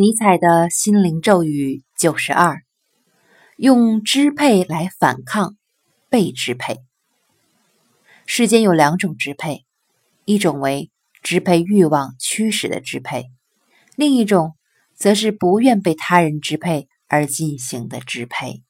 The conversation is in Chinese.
尼采的心灵咒语九十二。用支配来反抗被支配。世间有两种支配一种为支配欲望驱使的支配另一种则是不愿被他人支配而进行的支配。